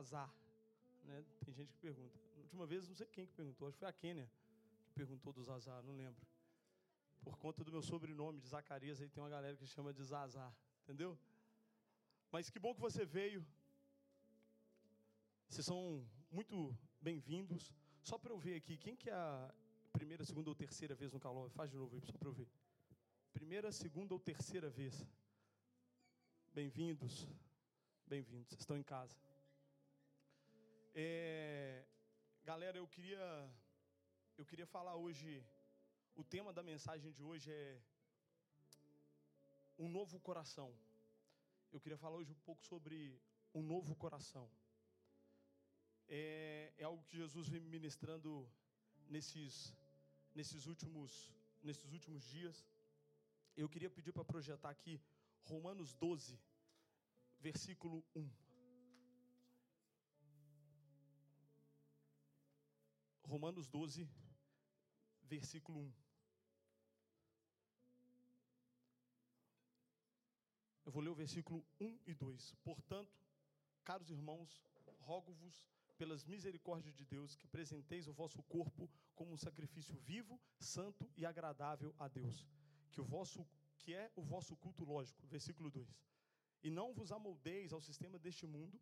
Zazar? Né? Tem gente que pergunta. Na última vez, não sei quem que perguntou, acho que foi a Kênia que perguntou do Zazar, não lembro. Por conta do meu sobrenome de Zacarias, aí tem uma galera que chama de Zazar, entendeu? Mas que bom que você veio. Vocês são muito bem-vindos. Só para eu ver aqui, quem que é a primeira, segunda ou terceira vez no calor? Faz de novo aí, só para eu ver. Primeira, segunda ou terceira vez. Bem-vindos. Bem-vindos. Estão em casa. É, galera, eu queria eu queria falar hoje o tema da mensagem de hoje é um novo coração. Eu queria falar hoje um pouco sobre um novo coração. É, é algo que Jesus vem ministrando nesses nesses últimos nesses últimos dias. Eu queria pedir para projetar aqui Romanos 12, versículo 1. Romanos 12, versículo 1. Eu vou ler o versículo 1 e 2. Portanto, caros irmãos, rogo-vos pelas misericórdias de Deus que apresenteis o vosso corpo como um sacrifício vivo, santo e agradável a Deus, que o vosso que é o vosso culto lógico. Versículo 2. E não vos amoldeis ao sistema deste mundo,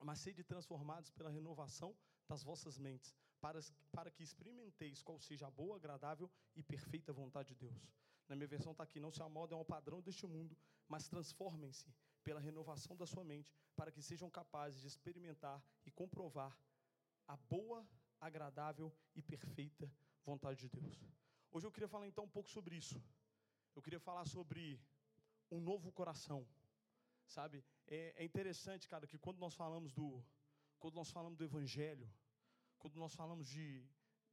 mas sede transformados pela renovação das vossas mentes, para, para que experimenteis qual seja a boa, agradável e perfeita vontade de Deus. Na minha versão está aqui: não se amoldem ao padrão deste mundo, mas transformem-se pela renovação da sua mente, para que sejam capazes de experimentar e comprovar a boa, agradável e perfeita vontade de Deus. Hoje eu queria falar então um pouco sobre isso. Eu queria falar sobre um novo coração Sabe? É, é interessante, cara, que quando nós falamos do quando nós falamos do evangelho, quando nós falamos de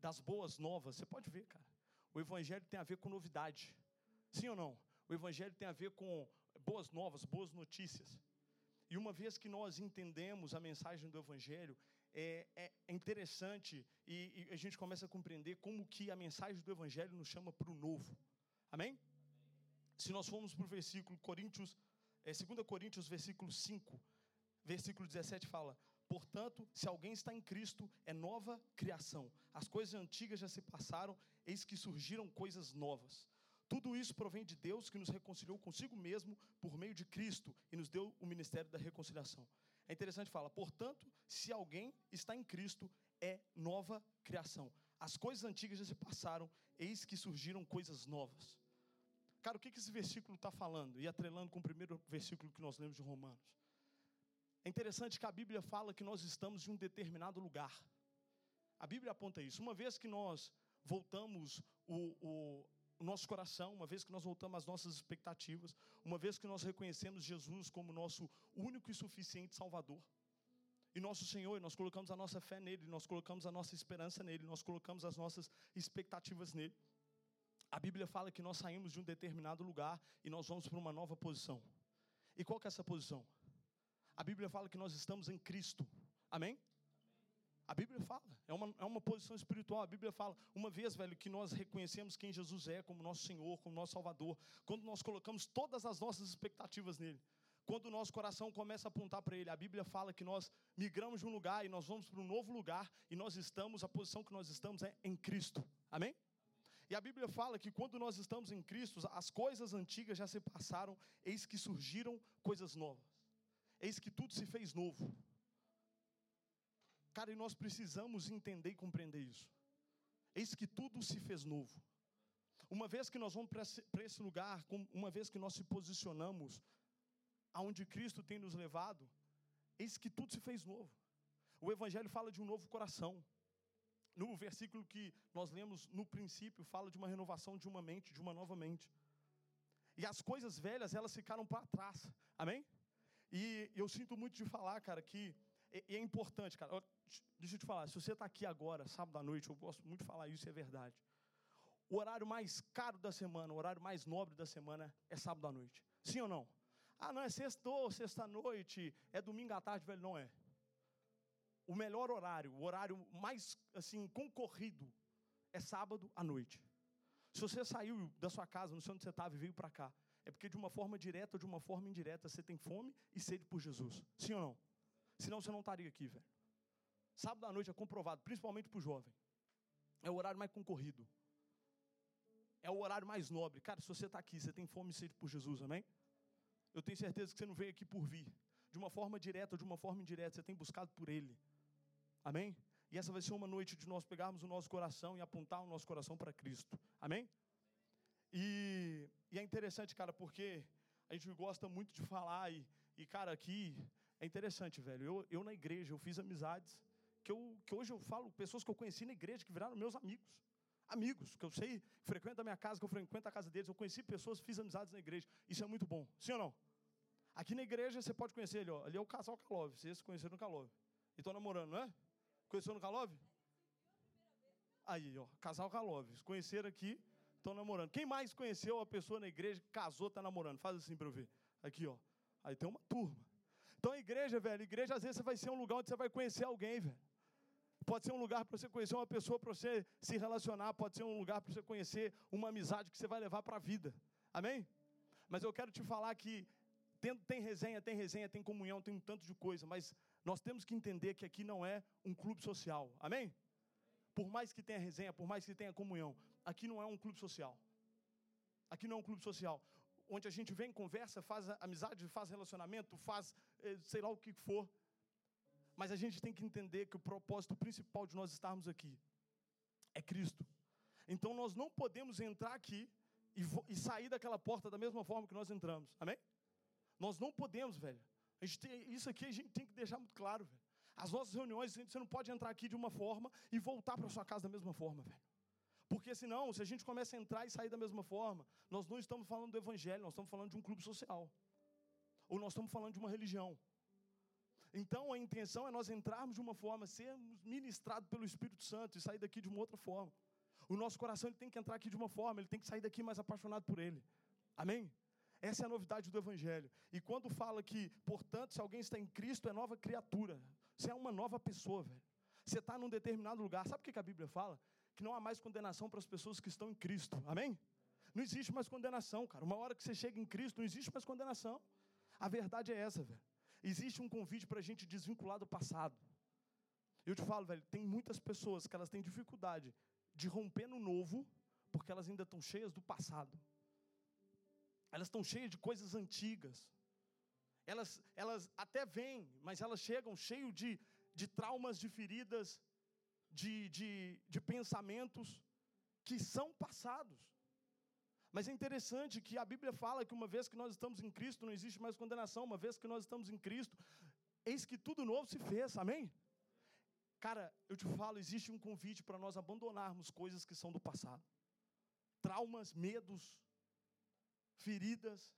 das boas novas, você pode ver, cara. O evangelho tem a ver com novidade. Sim ou não? O evangelho tem a ver com boas novas, boas notícias. E uma vez que nós entendemos a mensagem do Evangelho, é, é, é interessante e, e, a gente começa a compreender como que a mensagem do Evangelho nos chama para o novo. Amém? Amém? Se nós formos para o versículo Coríntios é, 2 Coríntios, versículo 5, versículo 17 fala: Portanto, se alguém está em Cristo, é nova criação. As coisas antigas já se passaram, eis que surgiram coisas novas. Tudo isso provém de Deus que nos reconciliou consigo mesmo por meio de Cristo e nos deu o ministério da reconciliação. É interessante falar, portanto, se alguém está em Cristo, é nova criação. As coisas antigas já se passaram, eis que surgiram coisas novas. Cara, o que esse versículo está falando? E atrelando com o primeiro versículo que nós lemos de Romanos. É interessante que a Bíblia fala que nós estamos em um determinado lugar. A Bíblia aponta isso. Uma vez que nós voltamos o, o, o nosso coração, uma vez que nós voltamos às nossas expectativas, uma vez que nós reconhecemos Jesus como nosso único e suficiente Salvador, e nosso Senhor, nós colocamos a nossa fé nele, nós colocamos a nossa esperança nele, nós colocamos as nossas expectativas nele. A Bíblia fala que nós saímos de um determinado lugar e nós vamos para uma nova posição. E qual que é essa posição? A Bíblia fala que nós estamos em Cristo. Amém? A Bíblia fala, é uma, é uma posição espiritual. A Bíblia fala, uma vez, velho, que nós reconhecemos quem Jesus é como nosso Senhor, como nosso Salvador, quando nós colocamos todas as nossas expectativas nele, quando o nosso coração começa a apontar para ele, a Bíblia fala que nós migramos de um lugar e nós vamos para um novo lugar e nós estamos, a posição que nós estamos é em Cristo. Amém? E a Bíblia fala que quando nós estamos em Cristo, as coisas antigas já se passaram, eis que surgiram coisas novas. Eis que tudo se fez novo. Cara, e nós precisamos entender e compreender isso. Eis que tudo se fez novo. Uma vez que nós vamos para esse lugar, uma vez que nós se posicionamos aonde Cristo tem nos levado, eis que tudo se fez novo. O Evangelho fala de um novo coração no versículo que nós lemos no princípio, fala de uma renovação de uma mente, de uma nova mente. E as coisas velhas, elas ficaram para trás. Amém? E eu sinto muito de falar, cara, que é, é importante, cara. Deixa eu te falar, se você está aqui agora, sábado à noite, eu gosto muito de falar isso, é verdade. O horário mais caro da semana, o horário mais nobre da semana é sábado à noite. Sim ou não? Ah, não é sexta ou sexta-noite, é domingo à tarde, velho, não é o melhor horário, o horário mais assim concorrido é sábado à noite. Se você saiu da sua casa, não sei onde você estava e veio para cá, é porque de uma forma direta ou de uma forma indireta você tem fome e sede por Jesus. Sim ou não? Senão você não estaria aqui, velho. Sábado à noite é comprovado, principalmente para o jovem. É o horário mais concorrido. É o horário mais nobre. Cara, se você está aqui, você tem fome e sede por Jesus, amém? Eu tenho certeza que você não veio aqui por vir. De uma forma direta ou de uma forma indireta, você tem buscado por Ele. Amém? E essa vai ser uma noite de nós pegarmos o nosso coração e apontar o nosso coração para Cristo. Amém? E, e, é interessante, cara, porque a gente gosta muito de falar e, e cara, aqui é interessante, velho. Eu, eu na igreja, eu fiz amizades que, eu, que hoje eu falo, pessoas que eu conheci na igreja que viraram meus amigos. Amigos, que eu sei, que frequentam a minha casa, que eu frequento a casa deles. Eu conheci pessoas, fiz amizades na igreja. Isso é muito bom. Sim ou não? Aqui na igreja você pode conhecer ele, ó. Ali é o casal Kalov. Vocês conheceram no Kalov. E estão namorando, não é? Conheceu no Kalov? Aí, ó, casal Kalov. Conheceram aqui, estão namorando. Quem mais conheceu a pessoa na igreja, casou, está namorando? Faz assim para eu ver. Aqui, ó. Aí tem uma turma. Então a igreja, velho, igreja às vezes vai ser um lugar onde você vai conhecer alguém, velho. Pode ser um lugar para você conhecer uma pessoa, para você se relacionar, pode ser um lugar para você conhecer uma amizade que você vai levar para a vida. Amém? Mas eu quero te falar que tem, tem resenha, tem resenha, tem comunhão, tem um tanto de coisa, mas nós temos que entender que aqui não é um clube social. Amém? Por mais que tenha resenha, por mais que tenha comunhão, aqui não é um clube social. Aqui não é um clube social. Onde a gente vem, conversa, faz amizade, faz relacionamento, faz eh, sei lá o que for. Mas a gente tem que entender que o propósito principal de nós estarmos aqui é Cristo. Então nós não podemos entrar aqui e, sair daquela porta da mesma forma que nós entramos. Amém? Nós não podemos, velho. Tem, isso aqui a gente tem que deixar muito claro, velho. As nossas reuniões, você não pode entrar aqui de uma forma e voltar para sua casa da mesma forma, velho. Porque senão, se a gente começa a entrar e sair da mesma forma, nós não estamos falando do evangelho, nós estamos falando de um clube social. Ou nós estamos falando de uma religião. Então a intenção é nós entrarmos de uma forma, sermos ministrados pelo Espírito Santo e sair daqui de uma outra forma. O nosso coração ele tem que entrar aqui de uma forma, ele tem que sair daqui mais apaixonado por Ele. Amém? Essa é a novidade do Evangelho. E quando fala que, portanto, se alguém está em Cristo, é nova criatura. Você é uma nova pessoa, velho. Você está num determinado lugar. Sabe o que a Bíblia fala? Que não há mais condenação para as pessoas que estão em Cristo. Amém? Não existe mais condenação, cara. Uma hora que você chega em Cristo, não existe mais condenação. A verdade é essa, velho. Existe um convite para a gente desvincular do passado. Eu te falo, velho, tem muitas pessoas que elas têm dificuldade de romper no novo, porque elas ainda estão cheias do passado. Elas estão cheias de coisas antigas. Elas, elas até vêm, mas elas chegam cheias de, de traumas, de feridas, de, de, de pensamentos que são passados. Mas é interessante que a Bíblia fala que uma vez que nós estamos em Cristo, não existe mais condenação. Uma vez que nós estamos em Cristo, eis que tudo novo se fez, amém? Cara, eu te falo, existe um convite para nós abandonarmos coisas que são do passado. Traumas, medos, feridas.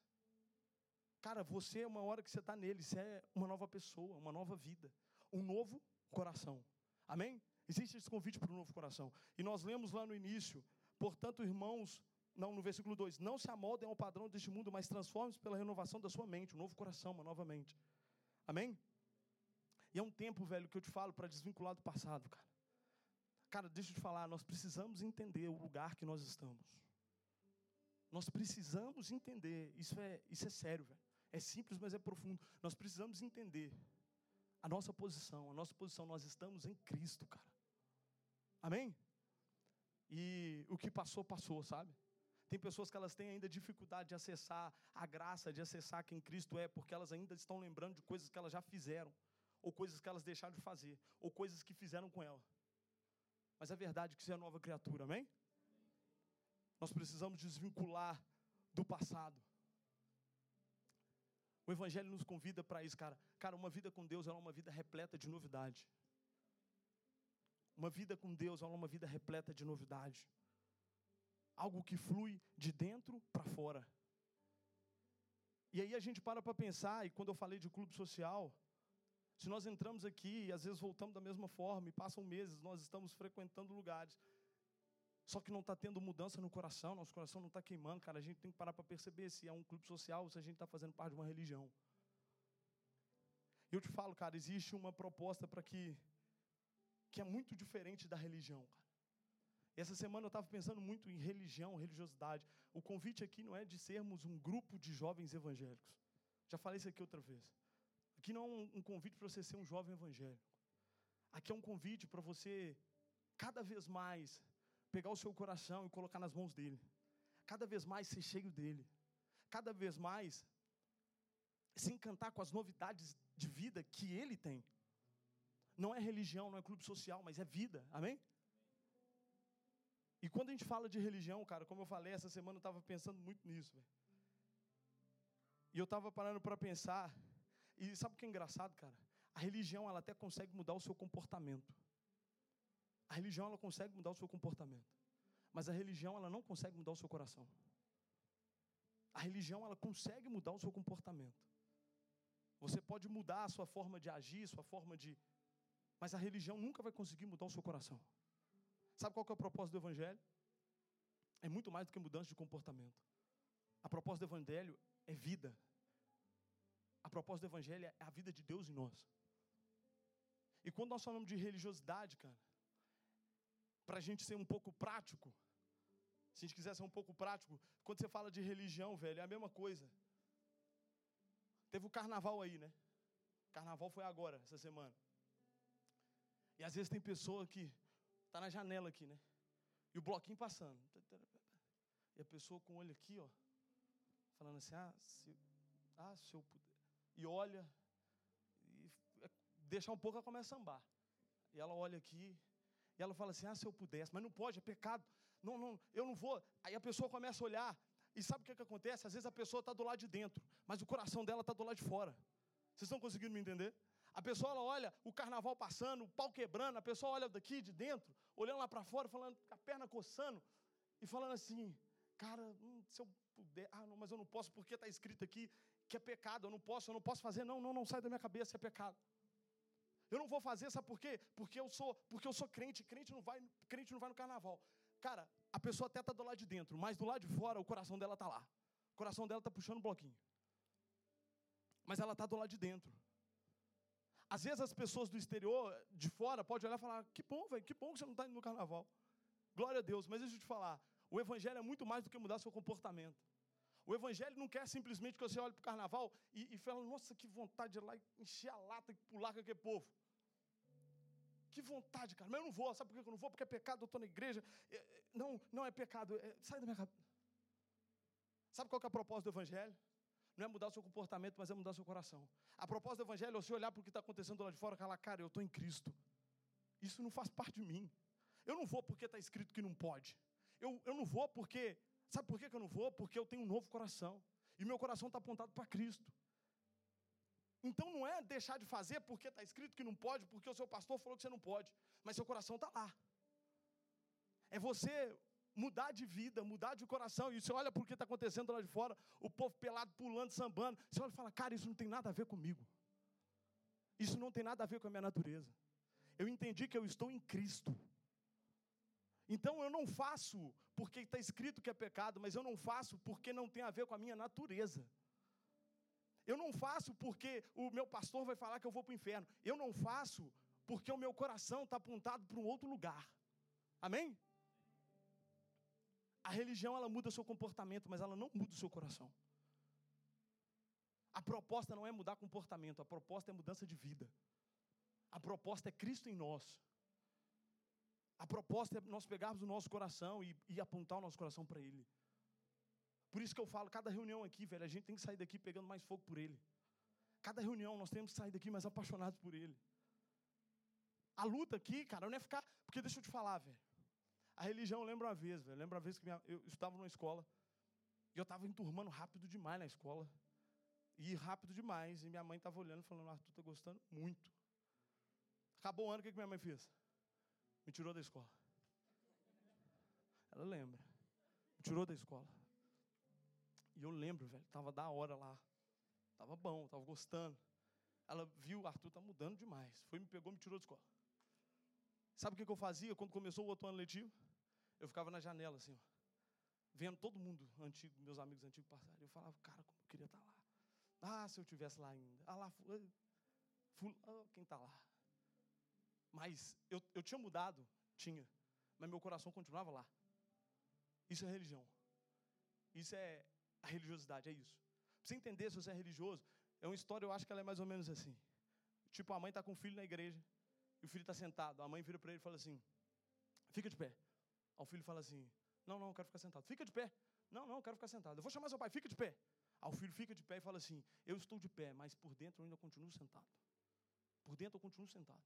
Cara, você é uma hora que você está nele, você é uma nova pessoa, uma nova vida, um novo coração. Amém? Existe esse convite para um novo coração. E nós lemos lá no início, portanto, irmãos, não, no versículo 2: Não se amoldem ao padrão deste mundo, mas transformem-se pela renovação da sua mente, um novo coração, uma nova mente. Amém? E é um tempo, velho, que eu te falo para desvincular do passado, cara. Cara, deixa eu te falar, nós precisamos entender o lugar que nós estamos. Nós precisamos entender, isso é, isso é sério, velho. É simples, mas é profundo. Nós precisamos entender a nossa posição, a nossa posição, nós estamos em Cristo, cara. Amém? E o que passou, passou, sabe? Tem pessoas que elas têm ainda dificuldade de acessar a graça, de acessar quem Cristo é, porque elas ainda estão lembrando de coisas que elas já fizeram, ou coisas que elas deixaram de fazer, ou coisas que fizeram com ela. Mas a verdade é que você é nova criatura, amém? Nós precisamos desvincular do passado. O Evangelho nos convida para isso, cara. Cara, uma vida com Deus é uma vida repleta de novidade. Uma vida com Deus é uma vida repleta de novidade algo que flui de dentro para fora. E aí a gente para para pensar, e quando eu falei de clube social, se nós entramos aqui e às vezes voltamos da mesma forma, e passam meses, nós estamos frequentando lugares, só que não está tendo mudança no coração, nosso coração não está queimando, cara, a gente tem que parar para perceber se é um clube social ou se a gente está fazendo parte de uma religião. Eu te falo, cara, existe uma proposta para que, que é muito diferente da religião, cara. Essa semana eu estava pensando muito em religião, religiosidade. O convite aqui não é de sermos um grupo de jovens evangélicos. Já falei isso aqui outra vez. Aqui não é um convite para você ser um jovem evangélico. Aqui é um convite para você, cada vez mais, pegar o seu coração e colocar nas mãos dele. Cada vez mais ser cheio dele. Cada vez mais se encantar com as novidades de vida que ele tem. Não é religião, não é clube social, mas é vida. Amém? E quando a gente fala de religião, cara, como eu falei, essa semana eu estava pensando muito nisso. Véio. E eu estava parando para pensar. E sabe o que é engraçado, cara? A religião, ela até consegue mudar o seu comportamento. A religião, ela consegue mudar o seu comportamento. Mas a religião, ela não consegue mudar o seu coração. A religião, ela consegue mudar o seu comportamento. Você pode mudar a sua forma de agir, sua forma de. Mas a religião nunca vai conseguir mudar o seu coração. Sabe qual é o propósito do Evangelho? É muito mais do que mudança de comportamento. A proposta do Evangelho é vida. A proposta do Evangelho é a vida de Deus em nós. E quando nós falamos de religiosidade, cara, para a gente ser um pouco prático, se a gente quiser ser um pouco prático, quando você fala de religião, velho, é a mesma coisa. Teve o carnaval aí, né? Carnaval foi agora, essa semana. E às vezes tem pessoa que tá na janela aqui, né? E o bloquinho passando. E a pessoa com o olho aqui, ó, falando assim: "Ah, se ah, se eu puder". E olha e é, deixar um pouco ela começa a sambar. E ela olha aqui, e ela fala assim: "Ah, se eu pudesse", mas não pode, é pecado. Não, não, eu não vou. Aí a pessoa começa a olhar, e sabe o que, é que acontece? Às vezes a pessoa está do lado de dentro, mas o coração dela está do lado de fora. Vocês estão conseguindo me entender? A pessoa olha o carnaval passando, o pau quebrando, a pessoa olha daqui de dentro, olhando lá para fora, falando com a perna coçando e falando assim: Cara, hum, se eu puder, ah, não, mas eu não posso porque está escrito aqui que é pecado, eu não posso, eu não posso fazer, não, não, não sai da minha cabeça, é pecado. Eu não vou fazer, sabe por quê? Porque eu sou, porque eu sou crente, crente não vai, crente não vai no carnaval. Cara, a pessoa até está do lado de dentro, mas do lado de fora o coração dela está lá. O coração dela está puxando um bloquinho. Mas ela está do lado de dentro. Às vezes as pessoas do exterior, de fora, podem olhar e falar: que bom, velho, que bom que você não está indo no carnaval. Glória a Deus, mas deixa eu te falar: o Evangelho é muito mais do que mudar seu comportamento. O Evangelho não quer simplesmente que você olhe para o carnaval e, e fale: nossa, que vontade de ir lá encher a lata e pular com aquele povo. Que vontade, cara. Mas eu não vou. Sabe por que eu não vou? Porque é pecado, eu estou na igreja. É, é, não, não é pecado. É, sai da minha cabeça. Sabe qual é a proposta do Evangelho? Não é mudar o seu comportamento, mas é mudar o seu coração. A proposta do Evangelho é você olhar para o que está acontecendo lá de fora e falar, cara, eu estou em Cristo. Isso não faz parte de mim. Eu não vou porque está escrito que não pode. Eu, eu não vou porque. Sabe por que eu não vou? Porque eu tenho um novo coração. E meu coração está apontado para Cristo. Então não é deixar de fazer porque está escrito que não pode, porque o seu pastor falou que você não pode, mas seu coração está lá. É você mudar de vida, mudar de coração. E você olha o que está acontecendo lá de fora, o povo pelado, pulando, sambando. Você olha e fala, cara, isso não tem nada a ver comigo. Isso não tem nada a ver com a minha natureza. Eu entendi que eu estou em Cristo. Então eu não faço porque está escrito que é pecado, mas eu não faço porque não tem a ver com a minha natureza. Eu não faço porque o meu pastor vai falar que eu vou para o inferno. Eu não faço porque o meu coração está apontado para um outro lugar. Amém? A religião ela muda o seu comportamento, mas ela não muda o seu coração. A proposta não é mudar comportamento, a proposta é mudança de vida. A proposta é Cristo em nós. A proposta é nós pegarmos o nosso coração e, e apontar o nosso coração para Ele. Por isso que eu falo, cada reunião aqui, velho, a gente tem que sair daqui pegando mais fogo por Ele. Cada reunião nós temos que sair daqui mais apaixonados por Ele. A luta aqui, cara, não é ficar. Porque deixa eu te falar, velho. A religião, eu lembro uma vez, velho. Lembro uma vez que minha, eu estava numa escola. E eu estava enturmando rápido demais na escola. E rápido demais. E minha mãe estava olhando, falando: Arthur, tá gostando muito. Acabou o ano, o que, que minha mãe fez? Me tirou da escola. Ela lembra. Me tirou da escola. E eu lembro, velho, tava da hora lá. Tava bom, tava gostando. Ela viu, Arthur tá mudando demais. Foi, me pegou, me tirou da escola. Sabe o que, eu fazia quando começou o outro ano letivo? Eu ficava na janela, assim, ó, vendo todo mundo antigo, meus amigos antigos passarem. Eu falava, cara, como eu queria estar tá lá. Ah, se eu tivesse lá ainda. Ah, lá, ful, ful, ah, quem está lá? Mas eu, eu tinha mudado, tinha, mas meu coração continuava lá. Isso é religião. Isso é a religiosidade, é isso. Para você entender se você é religioso, É uma história, eu acho que ela é mais ou menos assim. Tipo, a mãe está com o filho na igreja, e o filho está sentado. A mãe vira para ele e fala assim: Fica de pé. Aí o filho fala assim: Não, não, eu quero ficar sentado. Fica de pé. Não, não, eu quero ficar sentado. Eu vou chamar seu pai, fica de pé. Aí o filho fica de pé e fala assim: Eu estou de pé, mas por dentro eu ainda continuo sentado. Por dentro eu continuo sentado.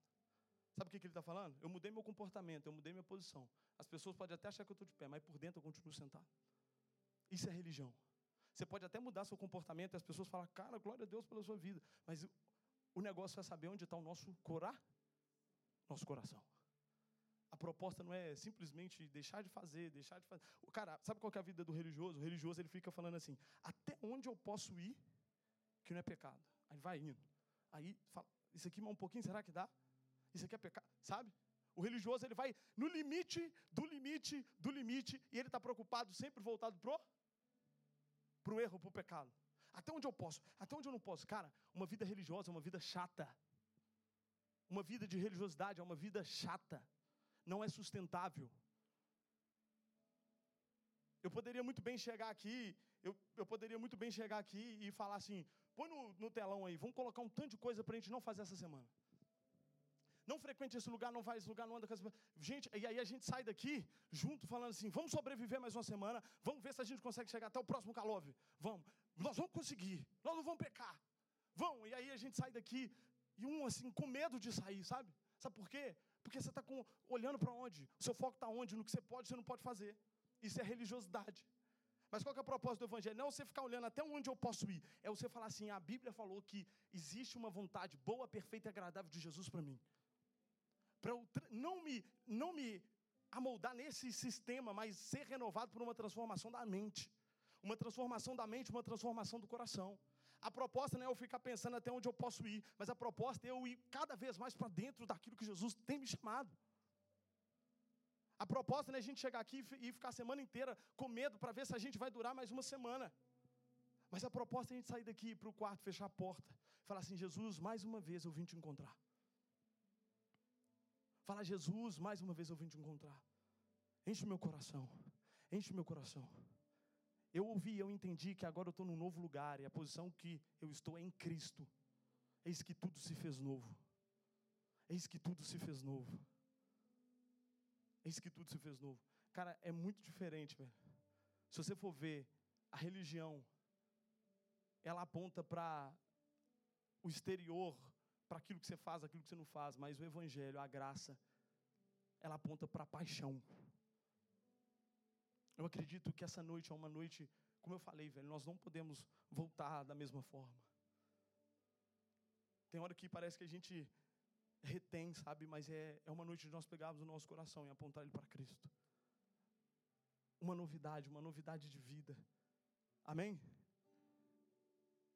Sabe o que, que ele está falando? Eu mudei meu comportamento, eu mudei minha posição. As pessoas podem até achar que eu estou de pé, mas por dentro eu continuo sentado. Isso é religião. Você pode até mudar seu comportamento e as pessoas falam, cara, glória a Deus pela sua vida. Mas o negócio é saber onde está o nosso corá, nosso coração. A proposta não é simplesmente deixar de fazer, deixar de fazer. O cara, sabe qual é a vida do religioso? O religioso ele fica falando assim: até onde eu posso ir que não é pecado? Aí vai indo. Aí fala, isso aqui mais um pouquinho, será que dá? Isso aqui é pecado, sabe? O religioso ele vai no limite, do limite, do limite, e ele está preocupado sempre voltado pro pro erro, pro pecado. Até onde eu posso? Até onde eu não posso? Cara, uma vida religiosa é uma vida chata. Uma vida de religiosidade é uma vida chata. Não é sustentável. Eu poderia muito bem chegar aqui, eu, eu poderia muito bem chegar aqui e falar assim: põe no, no telão aí, vamos colocar um tanto de coisa para a gente não fazer essa semana não frequente esse lugar, não vai esse lugar, não anda com essa... Gente, e aí a gente sai daqui junto falando assim, vamos sobreviver mais uma semana, vamos ver se a gente consegue chegar até o próximo Calove. Vamos, nós vamos conseguir, nós não vamos pecar. Vamos, e aí a gente sai daqui e um assim, com medo de sair, sabe? Sabe por quê? Porque você está olhando para onde? O seu foco está onde? No que você pode e você não pode fazer. Isso é religiosidade. Mas qual é o propósito do Evangelho? Não é você ficar olhando até onde eu posso ir. É você falar assim: a Bíblia falou que existe uma vontade boa, perfeita e agradável de Jesus para mim para eu não me, não me amoldar nesse sistema, mas ser renovado por uma transformação da mente. Uma transformação da mente, uma transformação do coração. A proposta não é eu ficar pensando até onde eu posso ir, mas a proposta é eu ir cada vez mais para dentro daquilo que Jesus tem me chamado. A proposta não é a gente chegar aqui e ficar a semana inteira com medo para ver se a gente vai durar mais uma semana. Mas a proposta é a gente sair daqui para o quarto, fechar a porta, falar assim: Jesus, mais uma vez eu vim te encontrar. Fala, Jesus, mais uma vez eu vim te encontrar. Enche o meu coração. Enche o meu coração. Eu ouvi, eu entendi que agora eu estou num novo lugar e a posição que eu estou é em Cristo. Eis que tudo se fez novo. Eis que tudo se fez novo. Eis que tudo se fez novo. Cara, é muito diferente, velho. Se você for ver a religião, ela aponta para o exterior, para aquilo que você faz, aquilo que você não faz, mas o Evangelho, a graça, ela aponta para a paixão. Eu acredito que essa noite é uma noite, como eu falei, velho, nós não podemos voltar da mesma forma. Tem hora que parece que a gente retém, sabe? Mas é, é uma noite de nós pegarmos o nosso coração e apontar ele para Cristo. Uma novidade, uma novidade de vida. Amém?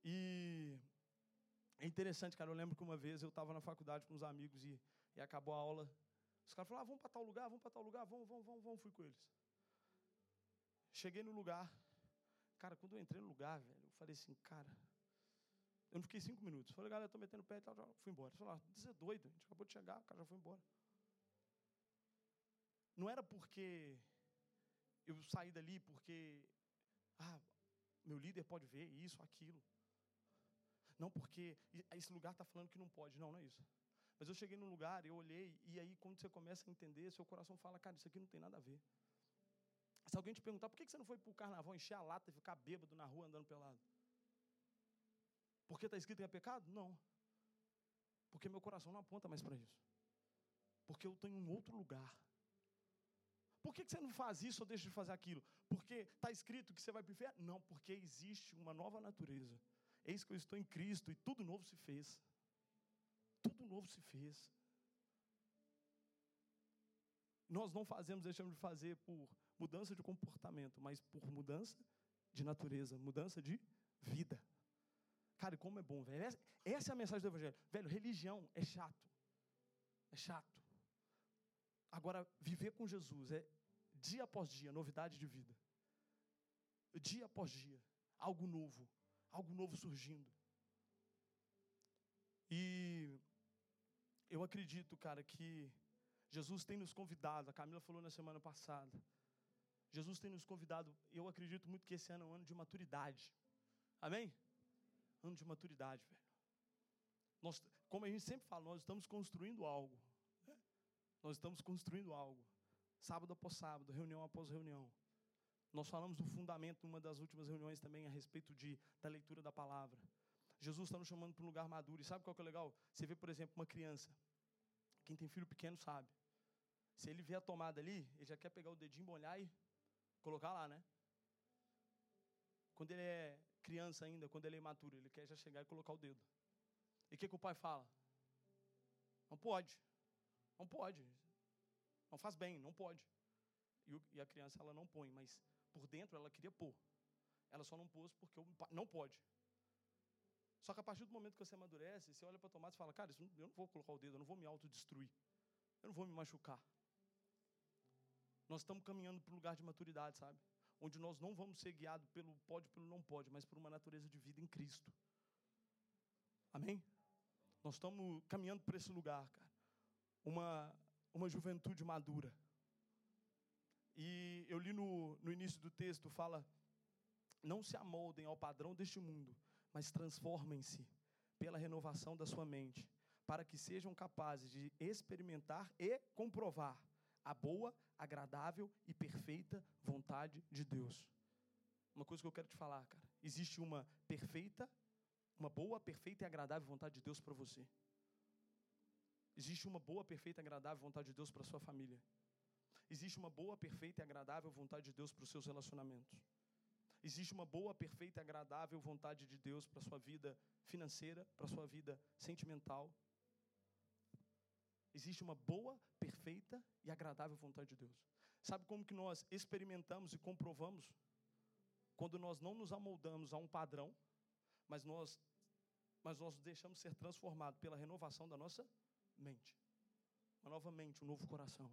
E é interessante, cara. Eu lembro que uma vez eu estava na faculdade com uns amigos e, e acabou a aula. Os caras falaram: ah, vamos para tal lugar, vamos para tal lugar, vamos, vamos, vamos, vamos. Fui com eles. Cheguei no lugar. Cara, quando eu entrei no lugar, velho, eu falei assim, cara. Eu não fiquei cinco minutos. Falei, galera, estou metendo o pé e tal, tal. Fui embora. Falei, ah, é doido, a gente acabou de chegar, o cara já foi embora. Não era porque eu saí dali porque, ah, meu líder pode ver isso, aquilo. Não porque esse lugar está falando que não pode. Não, não é isso. Mas eu cheguei num lugar, eu olhei, e aí quando você começa a entender, seu coração fala, cara, isso aqui não tem nada a ver. Se alguém te perguntar, por que você não foi para o carnaval encher a lata e ficar bêbado na rua andando pelado? Porque está escrito que é pecado? Não. Porque meu coração não aponta mais para isso. Porque eu estou em um outro lugar. Por que você não faz isso ou deixa de fazer aquilo? Porque está escrito que você vai para o inferno? Não, porque existe uma nova natureza. Eis que eu estou em Cristo e tudo novo se fez. Tudo novo se fez. Nós não fazemos, deixamos de fazer por mudança de comportamento, mas por mudança de natureza, mudança de vida. Cara, como é bom, velho. Essa, é a mensagem do Evangelho. Velho, religião é chato. É chato. Agora, viver com Jesus é dia após dia, novidade de vida. Dia após dia, algo novo algo novo surgindo. E eu acredito, cara, que Jesus tem nos convidado, a Camila falou na semana passada. Jesus tem nos convidado, eu acredito muito que esse ano é um ano de maturidade. Amém? ano de maturidade, velho. Nós, como a gente sempre fala, nós estamos construindo algo. Né? Nós estamos construindo algo. Sábado após sábado, reunião após reunião. Nós falamos do fundamento numa das últimas reuniões também a respeito de, da leitura da palavra. Jesus está nos chamando para um lugar maduro. E sabe qual que é legal? Você vê, por exemplo, uma criança. Quem tem filho pequeno sabe. Se ele vê a tomada ali, ele já quer pegar o dedinho, molhar e colocar lá, né? Quando ele é criança ainda, quando ele é imaturo, ele quer já chegar e colocar o dedo. E o que, que o pai fala? Não pode. Não pode. Não faz bem, não pode. E, o, a criança ela não põe, mas por dentro ela queria pôr. Ela só não pôs porque não pode. Só que a partir do momento que você amadurece, você olha para a tomada e fala, cara, eu não vou colocar o dedo, eu não vou me autodestruir. Eu não vou me machucar. Nós estamos caminhando para um lugar de maturidade, sabe? Onde nós não vamos ser guiados pelo pode, pelo não pode, mas por uma natureza de vida em Cristo. Amém? Nós estamos caminhando para esse lugar, cara. Uma, uma juventude madura. E eu li no, no início do texto, fala: Não se amoldem ao padrão deste mundo, mas transformem-se pela renovação da sua mente, para que sejam capazes de experimentar e comprovar a boa, agradável e perfeita vontade de Deus. Uma coisa que eu quero te falar, cara: existe uma perfeita, uma boa, perfeita e agradável vontade de Deus para você. Existe uma boa, perfeita e agradável vontade de Deus para sua família. Existe uma boa, perfeita e agradável vontade de Deus para os seus relacionamentos. Existe uma boa, perfeita e agradável vontade de Deus para sua vida financeira, para sua vida sentimental. Existe uma boa, perfeita e agradável vontade de Deus. Sabe como que nós experimentamos e comprovamos? Quando nós não nos amoldamos a um padrão, mas nós, mas nós deixamos ser transformados pela renovação da nossa mente. Uma nova mente, um novo coração.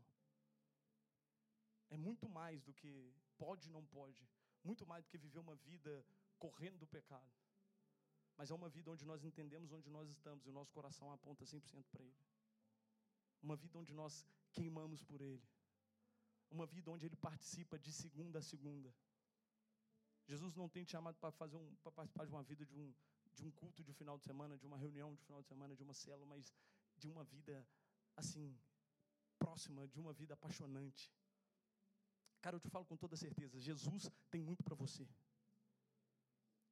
É muito mais do que pode não pode. Muito mais do que viver uma vida correndo do pecado. Mas é uma vida onde nós entendemos onde nós estamos e o nosso coração aponta 100% para Ele. Uma vida onde nós queimamos por Ele. Uma vida onde Ele participa de segunda a segunda. Jesus não tem te chamado para fazer um, para participar de uma vida de um, de um culto de final de semana, de uma reunião de final de semana, de uma célula, mas de uma vida assim próxima, de uma vida apaixonante. Cara, eu te falo com toda certeza, Jesus tem muito para você.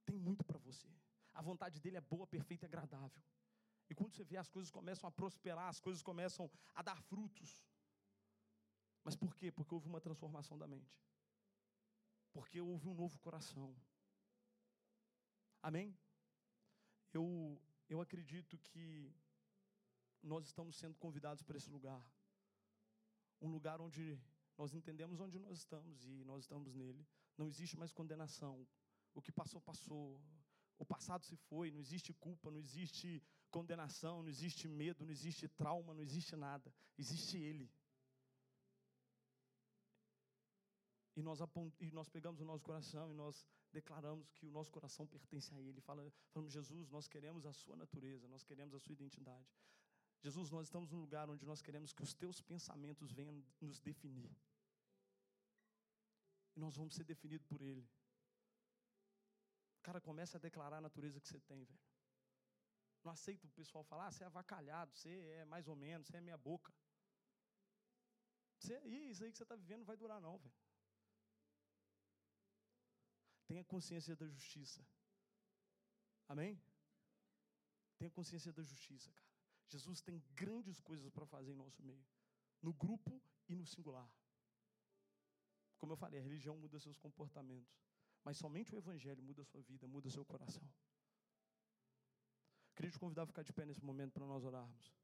Tem muito para você. A vontade dele é boa, perfeita e agradável. E quando você vê as coisas começam a prosperar, as coisas começam a dar frutos. Mas por quê? Porque houve uma transformação da mente. Porque houve um novo coração. Amém? Eu, eu acredito que nós estamos sendo convidados para esse lugar. Um lugar onde nós entendemos onde nós estamos e nós estamos nele. Não existe mais condenação. O que passou, passou. O passado se foi. Não existe culpa, não existe condenação, não existe medo, não existe trauma, não existe nada. Existe Ele. E nós, e nós pegamos o nosso coração e nós declaramos que o nosso coração pertence a Ele. Fala, falamos, Jesus, nós queremos a Sua natureza, nós queremos a Sua identidade. Jesus, nós estamos num lugar onde nós queremos que os teus pensamentos venham nos definir. E nós vamos ser definidos por Ele. Cara, comece a declarar a natureza que você tem, velho. Não aceita o pessoal falar, ah, você é avacalhado, você é mais ou menos, você é minha boca. Você, isso aí que você está vivendo não vai durar, não, velho. Tenha consciência da justiça. Amém? Tenha consciência da justiça, cara. Jesus tem grandes coisas para fazer em nosso meio, no grupo e no singular. Como eu falei, a religião muda seus comportamentos, mas somente o Evangelho muda sua vida, muda seu coração. Queria te convidar a ficar de pé nesse momento para nós orarmos.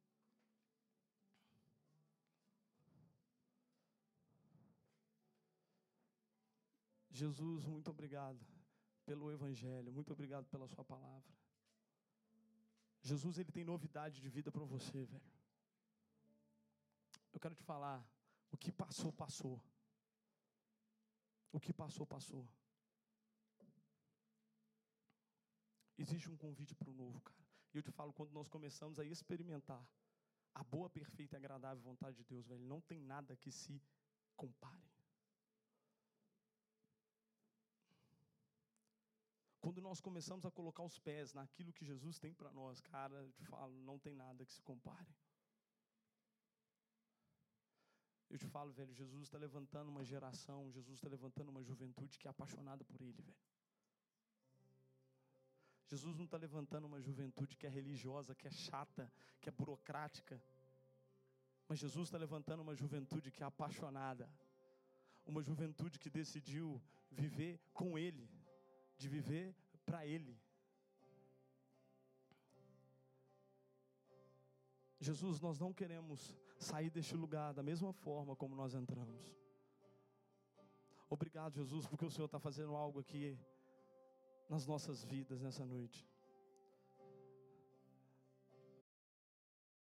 Jesus, muito obrigado pelo Evangelho, muito obrigado pela Sua palavra. Jesus, Ele tem novidade de vida para você, velho. Eu quero te falar, o que passou, passou. O que passou, passou. Existe um convite para o novo, cara. E eu te falo, quando nós começamos a experimentar a boa, perfeita e agradável vontade de Deus, velho, não tem nada que se compare. Quando nós começamos a colocar os pés naquilo que Jesus tem para nós, cara, eu te falo, não tem nada que se compare. Eu te falo, velho, Jesus está levantando uma geração, Jesus está levantando uma juventude que é apaixonada por Ele, velho. Jesus não está levantando uma juventude que é religiosa, que é chata, que é burocrática. Mas Jesus está levantando uma juventude que é apaixonada. Uma juventude que decidiu viver com Ele, de viver para Ele. Jesus, nós não queremos sair deste lugar da mesma forma como nós entramos. Obrigado, Jesus, porque o Senhor está fazendo algo aqui nas nossas vidas nessa noite.